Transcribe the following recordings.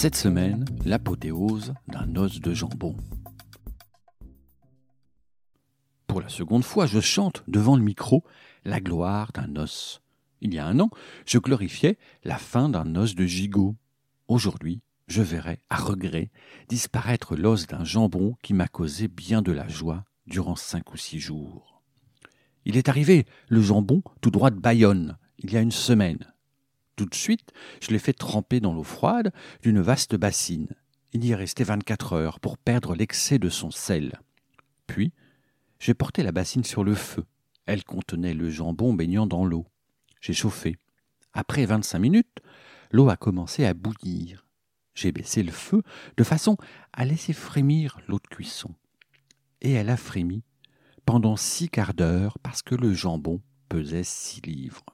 Cette semaine, l'apothéose d'un os de jambon. Pour la seconde fois, je chante devant le micro la gloire d'un os. Il y a un an, je glorifiais la fin d'un os de gigot. Aujourd'hui, je verrai, à regret, disparaître l'os d'un jambon qui m'a causé bien de la joie durant cinq ou six jours. Il est arrivé, le jambon, tout droit de Bayonne, il y a une semaine. Tout de suite, je l'ai fait tremper dans l'eau froide d'une vaste bassine. Il y est resté vingt-quatre heures pour perdre l'excès de son sel. Puis, j'ai porté la bassine sur le feu. Elle contenait le jambon baignant dans l'eau. J'ai chauffé. Après vingt-cinq minutes, l'eau a commencé à bouillir. J'ai baissé le feu de façon à laisser frémir l'eau de cuisson. Et elle a frémi pendant six quarts d'heure parce que le jambon pesait six livres.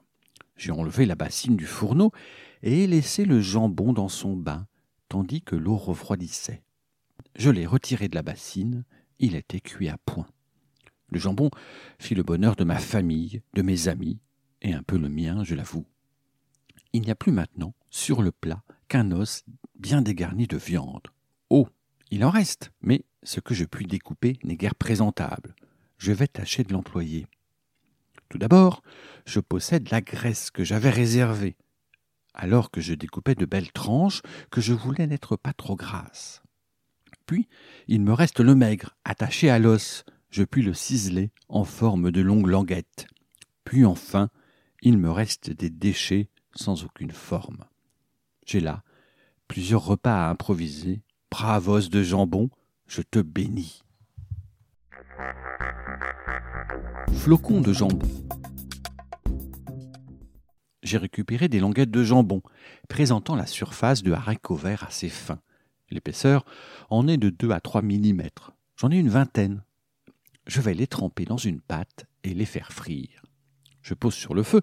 J'ai enlevé la bassine du fourneau et laissé le jambon dans son bain, tandis que l'eau refroidissait. Je l'ai retiré de la bassine, il était cuit à point. Le jambon fit le bonheur de ma famille, de mes amis, et un peu le mien, je l'avoue. Il n'y a plus maintenant, sur le plat, qu'un os bien dégarni de viande. Oh, il en reste, mais ce que je puis découper n'est guère présentable. Je vais tâcher de l'employer. Tout d'abord, je possède la graisse que j'avais réservée, alors que je découpais de belles tranches que je voulais n'être pas trop grasses. Puis, il me reste le maigre, attaché à l'os, je puis le ciseler en forme de longues languettes. Puis enfin, il me reste des déchets sans aucune forme. J'ai là plusieurs repas à improviser. Brave os de jambon, je te bénis. Flocon de jambon. J'ai récupéré des languettes de jambon, présentant la surface de haricots verts assez fin. L'épaisseur en est de 2 à 3 mm. J'en ai une vingtaine je vais les tremper dans une pâte et les faire frire. Je pose sur le feu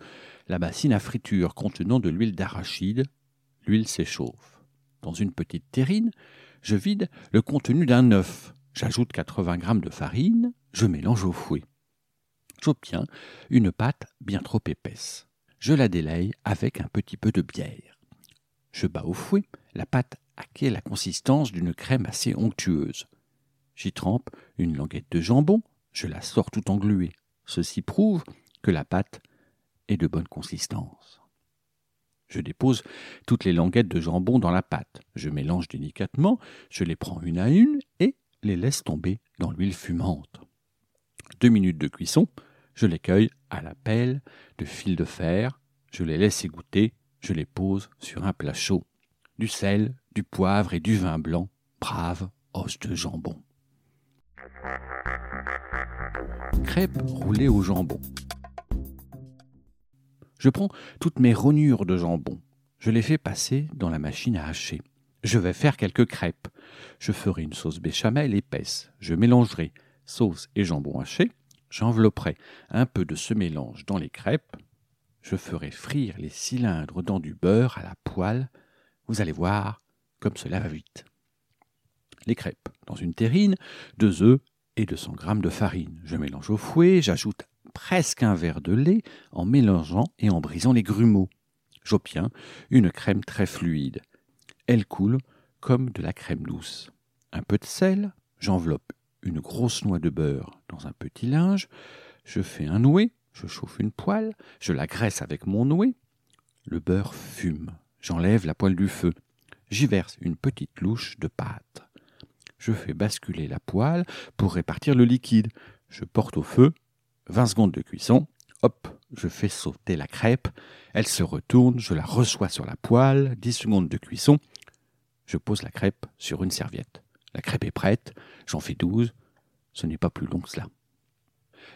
la bassine à friture contenant de l'huile d'arachide. L'huile s'échauffe. Dans une petite terrine, je vide le contenu d'un œuf. J'ajoute 80 g de farine, je mélange au fouet. J'obtiens une pâte bien trop épaisse. Je la délaye avec un petit peu de bière. Je bats au fouet, la pâte acquiert la consistance d'une crème assez onctueuse. J'y trempe une languette de jambon, je la sors tout engluée. Ceci prouve que la pâte est de bonne consistance. Je dépose toutes les languettes de jambon dans la pâte. Je mélange délicatement, je les prends une à une et les laisse tomber dans l'huile fumante. Deux minutes de cuisson, je les cueille à la pelle de fil de fer, je les laisse égoutter, je les pose sur un plat chaud. Du sel, du poivre et du vin blanc, brave os de jambon. Crêpes roulées au jambon. Je prends toutes mes rognures de jambon. Je les fais passer dans la machine à hacher. Je vais faire quelques crêpes. Je ferai une sauce béchamel épaisse. Je mélangerai sauce et jambon haché. J'envelopperai un peu de ce mélange dans les crêpes. Je ferai frire les cylindres dans du beurre à la poêle. Vous allez voir comme cela va vite. Les crêpes dans une terrine, deux œufs, et 200 g de farine. Je mélange au fouet, j'ajoute presque un verre de lait en mélangeant et en brisant les grumeaux. J'obtiens une crème très fluide. Elle coule comme de la crème douce. Un peu de sel, j'enveloppe une grosse noix de beurre dans un petit linge, je fais un nouet, je chauffe une poêle, je la graisse avec mon nouet. Le beurre fume. J'enlève la poêle du feu. J'y verse une petite louche de pâte. Je fais basculer la poêle pour répartir le liquide. Je porte au feu. 20 secondes de cuisson. Hop, je fais sauter la crêpe. Elle se retourne, je la reçois sur la poêle. 10 secondes de cuisson. Je pose la crêpe sur une serviette. La crêpe est prête. J'en fais 12. Ce n'est pas plus long que cela.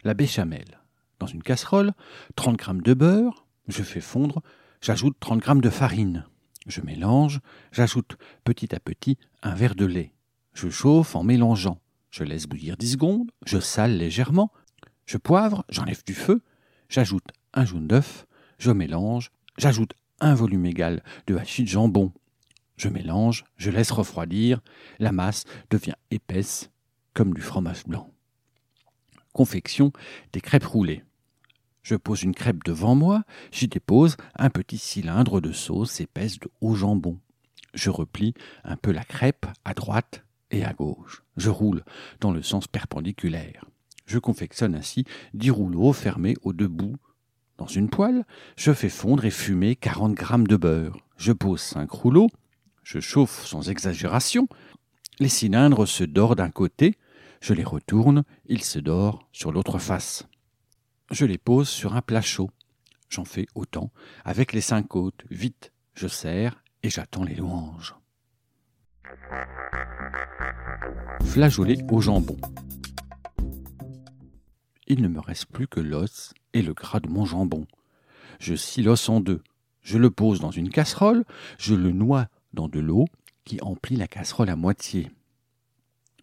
La béchamel. Dans une casserole, 30 g de beurre. Je fais fondre. J'ajoute 30 g de farine. Je mélange, j'ajoute petit à petit un verre de lait. Je chauffe en mélangeant. Je laisse bouillir 10 secondes, je sale légèrement, je poivre, j'enlève du feu, j'ajoute un jaune d'œuf, je mélange, j'ajoute un volume égal de hachis de jambon. Je mélange, je laisse refroidir, la masse devient épaisse comme du fromage blanc. Confection des crêpes roulées. Je pose une crêpe devant moi, j'y dépose un petit cylindre de sauce épaisse de haut jambon. Je replie un peu la crêpe à droite et à gauche. Je roule dans le sens perpendiculaire. Je confectionne ainsi dix rouleaux fermés aux deux bouts. Dans une poêle, je fais fondre et fumer 40 grammes de beurre. Je pose cinq rouleaux. Je chauffe sans exagération. Les cylindres se dorent d'un côté. Je les retourne. Ils se dorent sur l'autre face. Je les pose sur un plat chaud. J'en fais autant avec les cinq côtes. Vite, je serre et j'attends les louanges. Flageolet au jambon. Il ne me reste plus que l'os et le gras de mon jambon. Je scie l'os en deux. Je le pose dans une casserole, je le noie dans de l'eau qui emplit la casserole à moitié.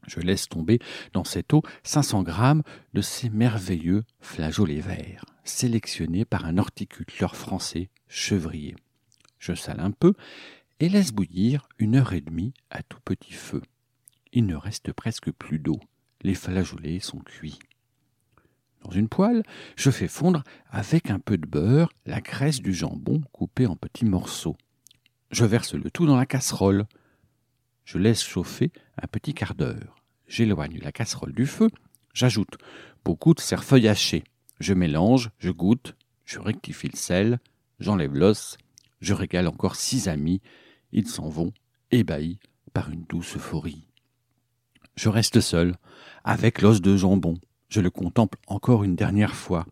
Je laisse tomber dans cette eau 500 grammes de ces merveilleux flageolets verts, sélectionnés par un horticulteur français, chevrier. Je sale un peu et laisse bouillir une heure et demie à tout petit feu. Il ne reste presque plus d'eau. Les flageolets sont cuits. Dans une poêle, je fais fondre avec un peu de beurre la graisse du jambon coupé en petits morceaux. Je verse le tout dans la casserole. Je laisse chauffer un petit quart d'heure. J'éloigne la casserole du feu. J'ajoute beaucoup de cerfeuil haché. Je mélange, je goûte, je rectifie le sel, j'enlève l'os, je régale encore six amis ils s'en vont, ébahis par une douce euphorie. Je reste seul, avec l'os de jambon. Je le contemple encore une dernière fois.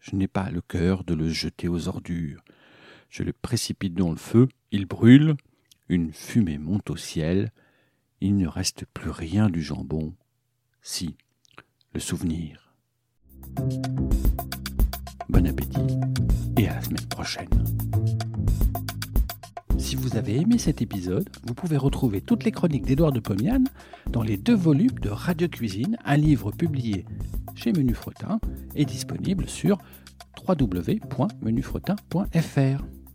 Je n'ai pas le cœur de le jeter aux ordures. Je le précipite dans le feu, il brûle, une fumée monte au ciel, il ne reste plus rien du jambon. Si, le souvenir. Bon appétit et à la semaine prochaine. Si vous avez aimé cet épisode, vous pouvez retrouver toutes les chroniques d'Édouard de Pomian dans les deux volumes de Radio Cuisine, un livre publié chez Menu Fretin et disponible sur www.menufretin.fr.